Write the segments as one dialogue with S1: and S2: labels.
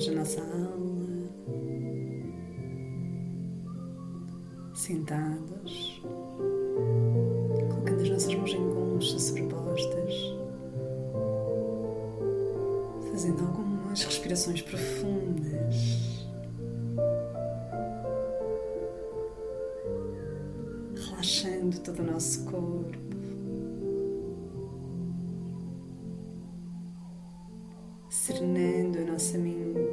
S1: Entramos nossa aula, sentados, colocando as nossas mãos em concha sobrepostas, fazendo algumas respirações profundas. Relaxando todo o nosso corpo. serenando a nossa mente.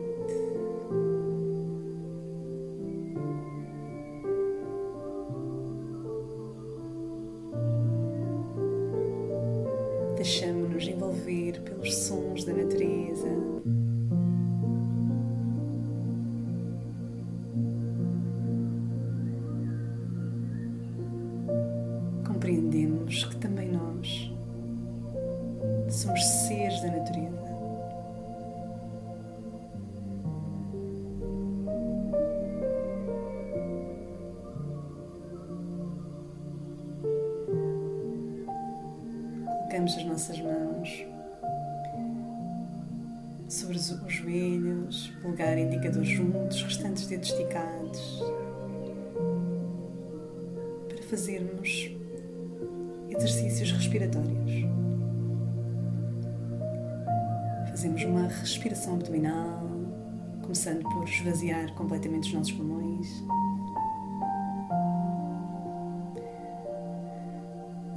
S1: Colocamos as nossas mãos sobre os joelhos, polegar e indicador juntos, restantes dedos esticados, para fazermos exercícios respiratórios. Fazemos uma respiração abdominal, começando por esvaziar completamente os nossos pulmões.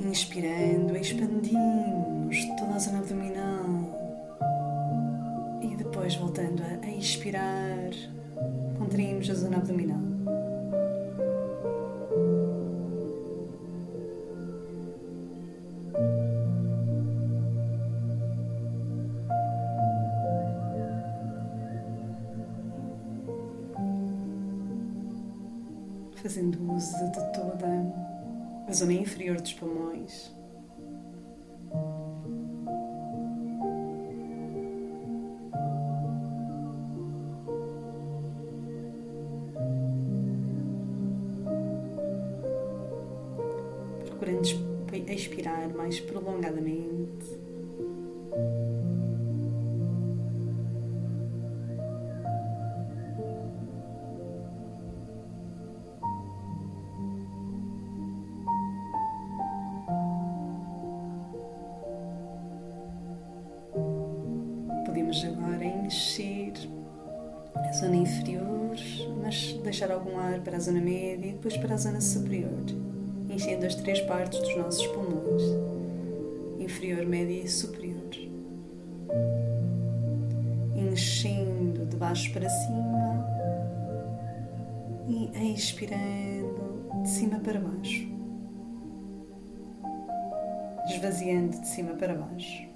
S1: Inspirando, expandimos toda a zona abdominal e depois voltando a expirar, contraímos a zona abdominal. Fazendo uso de a zona inferior dos pulmões. Procurando expirar mais prolongadamente. Podemos agora encher a zona inferior, mas deixar algum ar para a zona média e depois para a zona superior, enchendo as três partes dos nossos pulmões, inferior, média e superior. Enchendo de baixo para cima e expirando de cima para baixo, esvaziando de cima para baixo.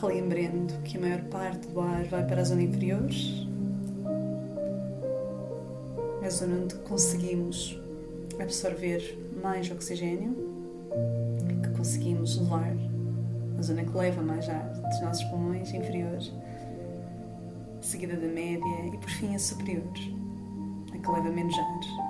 S1: Relembrando que a maior parte do ar vai para a zona inferior, a zona onde conseguimos absorver mais oxigênio, que conseguimos levar, a zona que leva mais ar dos nossos pulmões inferiores, seguida da média e por fim a superior, a que leva menos ar.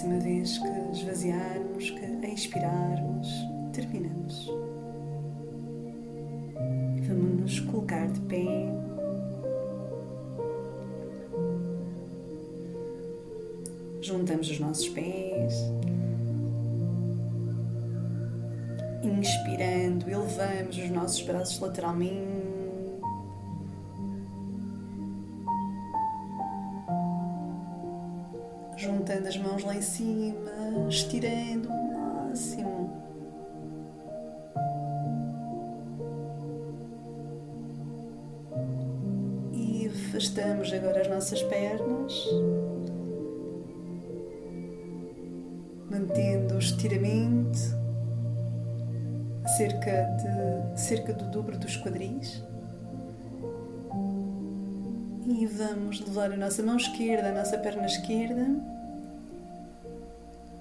S1: Próxima vez que esvaziarmos, que expirarmos, terminamos. Vamos nos colocar de pé. Juntamos os nossos pés. Inspirando, elevamos os nossos braços lateralmente. Juntando as mãos lá em cima, estirando o máximo. E afastando juntamos agora as nossas pernas, mantendo o estiramento cerca de cerca do dobro dos quadris. E vamos levar a nossa mão esquerda, a nossa perna esquerda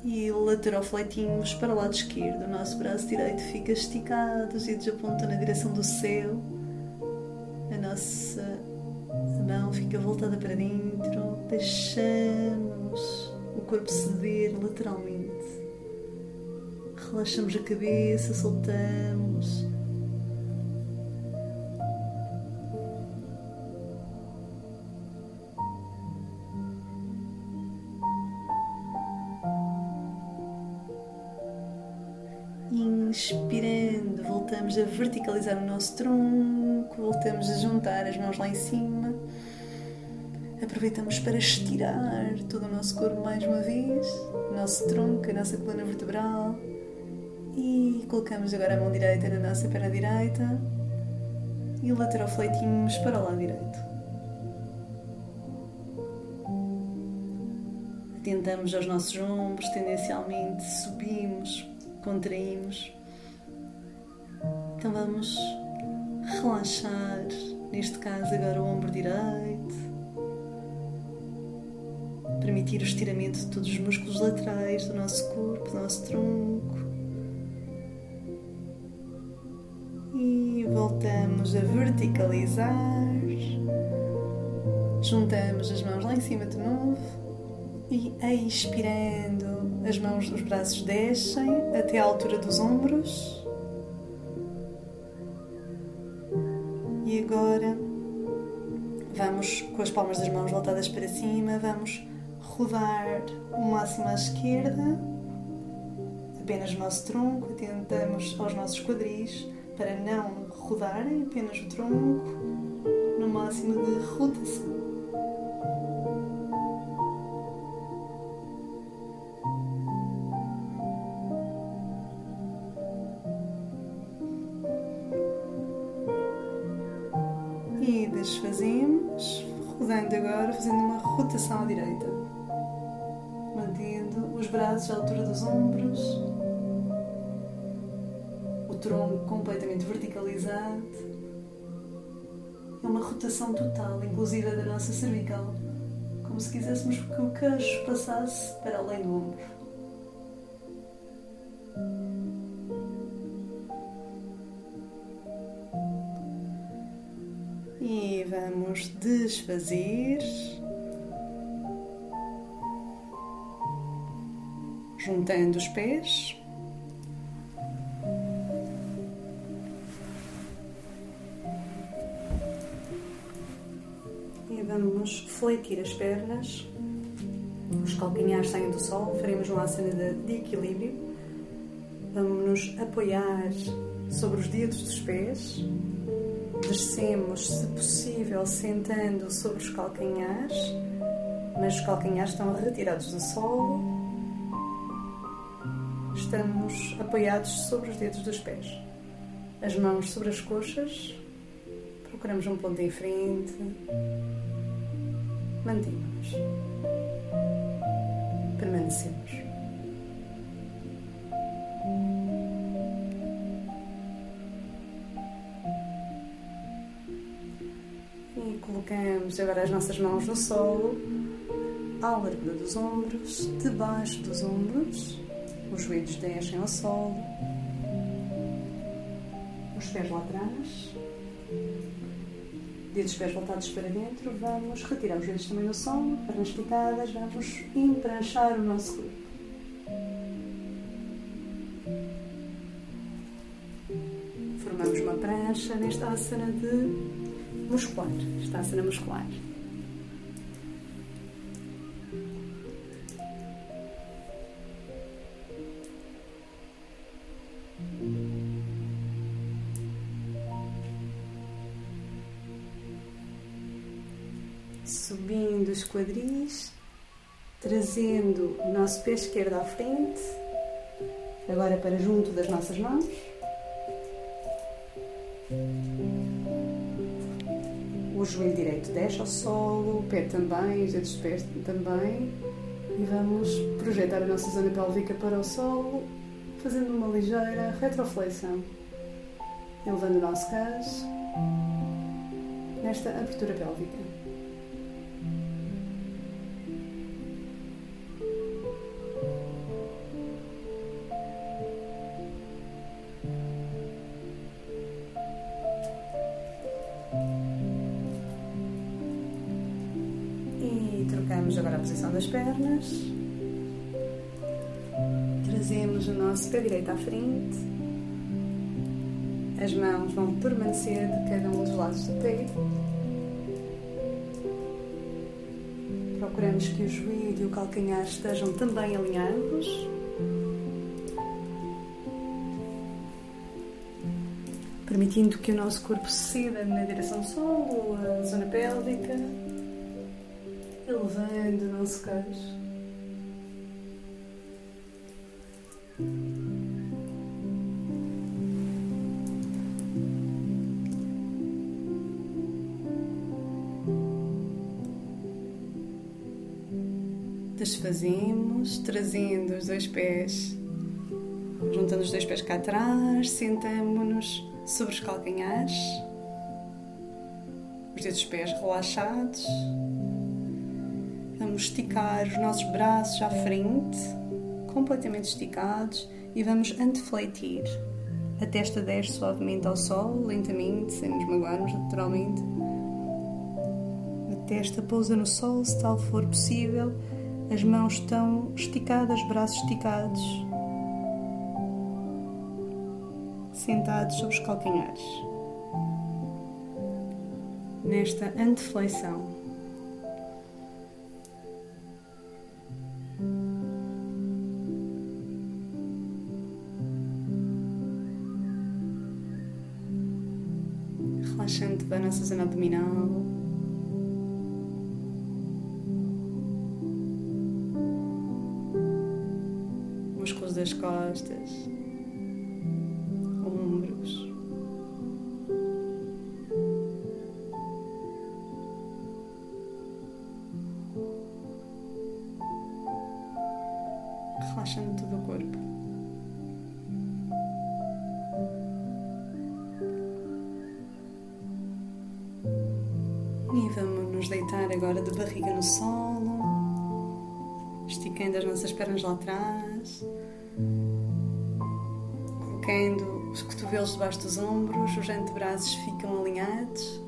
S1: e laterofletimos para o lado esquerdo. O nosso braço direito fica esticado, os dedos apontam na direção do céu. A nossa mão fica voltada para dentro. Deixamos o corpo ceder lateralmente. Relaxamos a cabeça, soltamos. Verticalizar o nosso tronco, voltamos a juntar as mãos lá em cima. Aproveitamos para estirar todo o nosso corpo mais uma vez, o nosso tronco, a nossa coluna vertebral. E colocamos agora a mão direita na nossa perna direita e laterofleitimos para o lado direito. Atentamos aos nossos ombros, tendencialmente subimos, contraímos. Então vamos relaxar, neste caso agora o ombro direito. Permitir o estiramento de todos os músculos laterais do nosso corpo, do nosso tronco. E voltamos a verticalizar. Juntamos as mãos lá em cima de novo e expirando, as mãos, os braços descem até a altura dos ombros. E agora vamos com as palmas das mãos voltadas para cima, vamos rodar o máximo à esquerda, apenas o nosso tronco, atentamos aos nossos quadris para não rodarem, apenas o tronco, no máximo de rotação. Desfazemos, rodando agora, fazendo uma rotação à direita, mantendo os braços à altura dos ombros, o tronco completamente verticalizado. É uma rotação total, inclusive da nossa cervical, como se quiséssemos que o queixo passasse para além do ombro. Vamos desfazer. Juntando os pés. E vamos fletir as pernas. Os calcanhares saem do sol. Faremos uma asana de equilíbrio. Vamos nos apoiar sobre os dedos dos pés Descemos, se possível, sentando sobre os calcanhares, mas os calcanhares estão retirados do solo. Estamos apoiados sobre os dedos dos pés. As mãos sobre as coxas. Procuramos um ponto em frente. Mantemos. Permanecemos. Colocamos agora as nossas mãos no solo, à largura dos ombros, debaixo dos ombros, os joelhos descem ao solo, os pés lá atrás, dedos pés voltados para dentro, vamos retirar os joelhos também do solo, pernas picadas, vamos empranchar o nosso corpo. Formamos uma prancha nesta asana de muscular, está a cena muscular. Subindo os quadris, trazendo o nosso pé esquerdo à frente, agora para junto das nossas mãos. Joelho direito desce ao solo, o pé também, os dedos de pé também. E vamos projetar a nossa zona pélvica para o solo, fazendo uma ligeira retroflexão. Elevando o nosso caso nesta abertura pélvica. Pernas. Trazemos o nosso pé direito à frente. As mãos vão permanecer de cada um dos lados do pé. Procuramos que o joelho e o calcanhar estejam também alinhados. Permitindo que o nosso corpo ceda na direção do solo, a zona pélvica elevando o nosso queixo. Desfazemos, trazendo os dois pés, juntando os dois pés cá atrás, sentamos-nos sobre os calcanhares, os dedos dos pés relaxados. Vamos esticar os nossos braços à frente, completamente esticados, e vamos antefletir. A testa desce suavemente ao solo, lentamente, sem nos magoarmos naturalmente. A testa pousa no solo, se tal for possível. As mãos estão esticadas, braços esticados. Sentados sobre os calcanhares. Nesta anteflexão. Relaxando todo o corpo. E vamos nos deitar agora de barriga no solo, esticando as nossas pernas lá atrás, colocando os cotovelos debaixo dos ombros, os antebraços ficam alinhados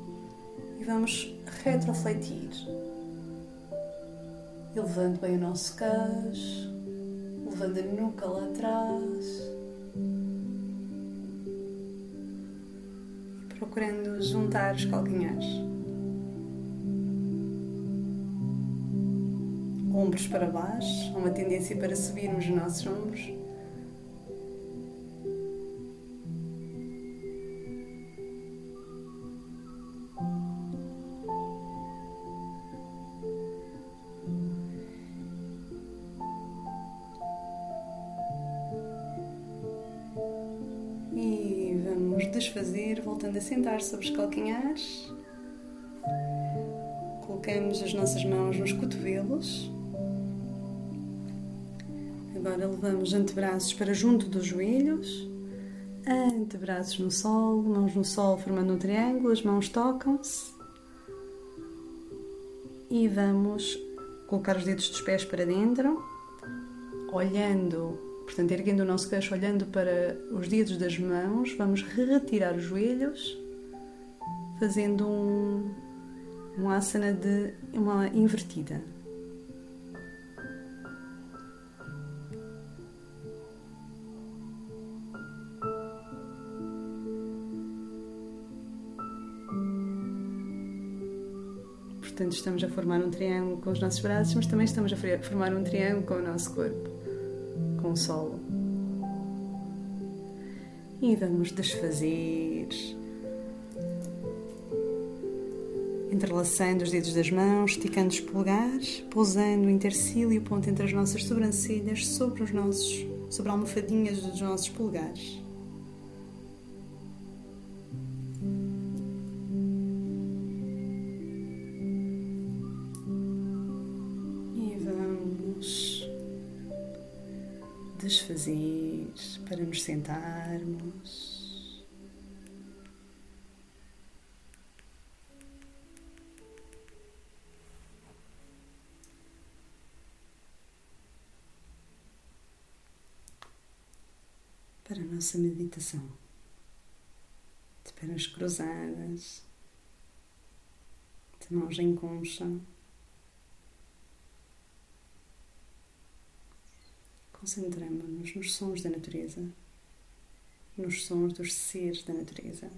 S1: e vamos retrofletir, elevando bem o nosso queixo, levando a nuca lá atrás. procurando juntar os calcanhares. ombros para baixo, há uma tendência para subirmos os nossos ombros. A sentar sobre os calcanhares. Colocamos as nossas mãos nos cotovelos. Agora levamos antebraços para junto dos joelhos, antebraços no sol, mãos no sol formando um triângulo, as mãos tocam-se. E vamos colocar os dedos dos pés para dentro, olhando, portanto, erguendo o nosso queixo, olhando para os dedos das mãos, vamos retirar os joelhos, fazendo um, um asana de uma invertida. Portanto, estamos a formar um triângulo com os nossos braços, mas também estamos a formar um triângulo com o nosso corpo, com o solo. E vamos desfazer, entrelaçando os dedos das mãos, esticando os polegares, pousando o intercílio, o ponto entre as nossas sobrancelhas, sobre os nossos, sobre almofadinhas dos nossos polegares. Sentarmos. Para a nossa meditação de pernas cruzadas, de mãos em concha. Concentramos-nos nos sons da natureza, nos sons dos seres da natureza.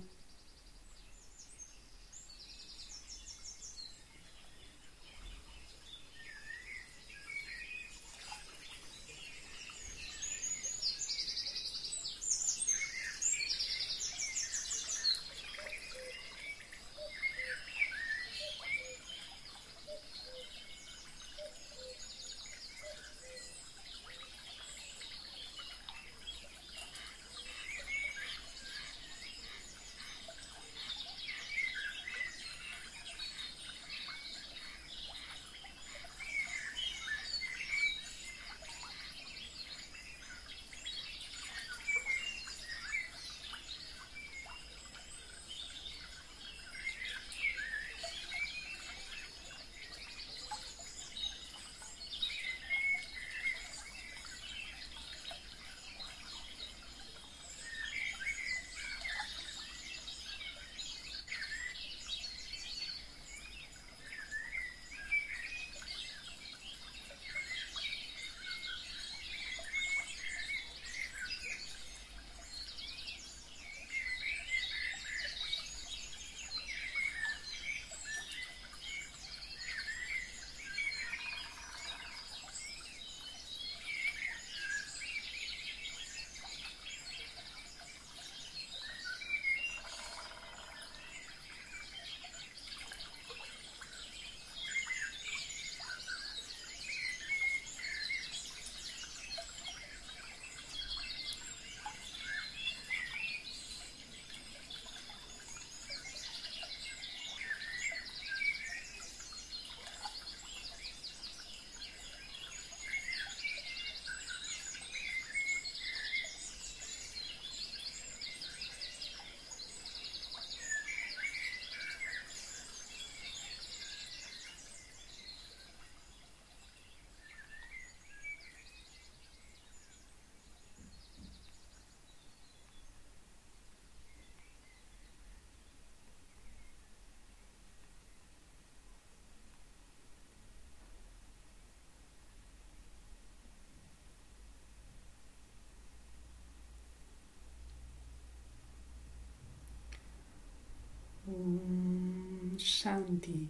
S1: 上帝。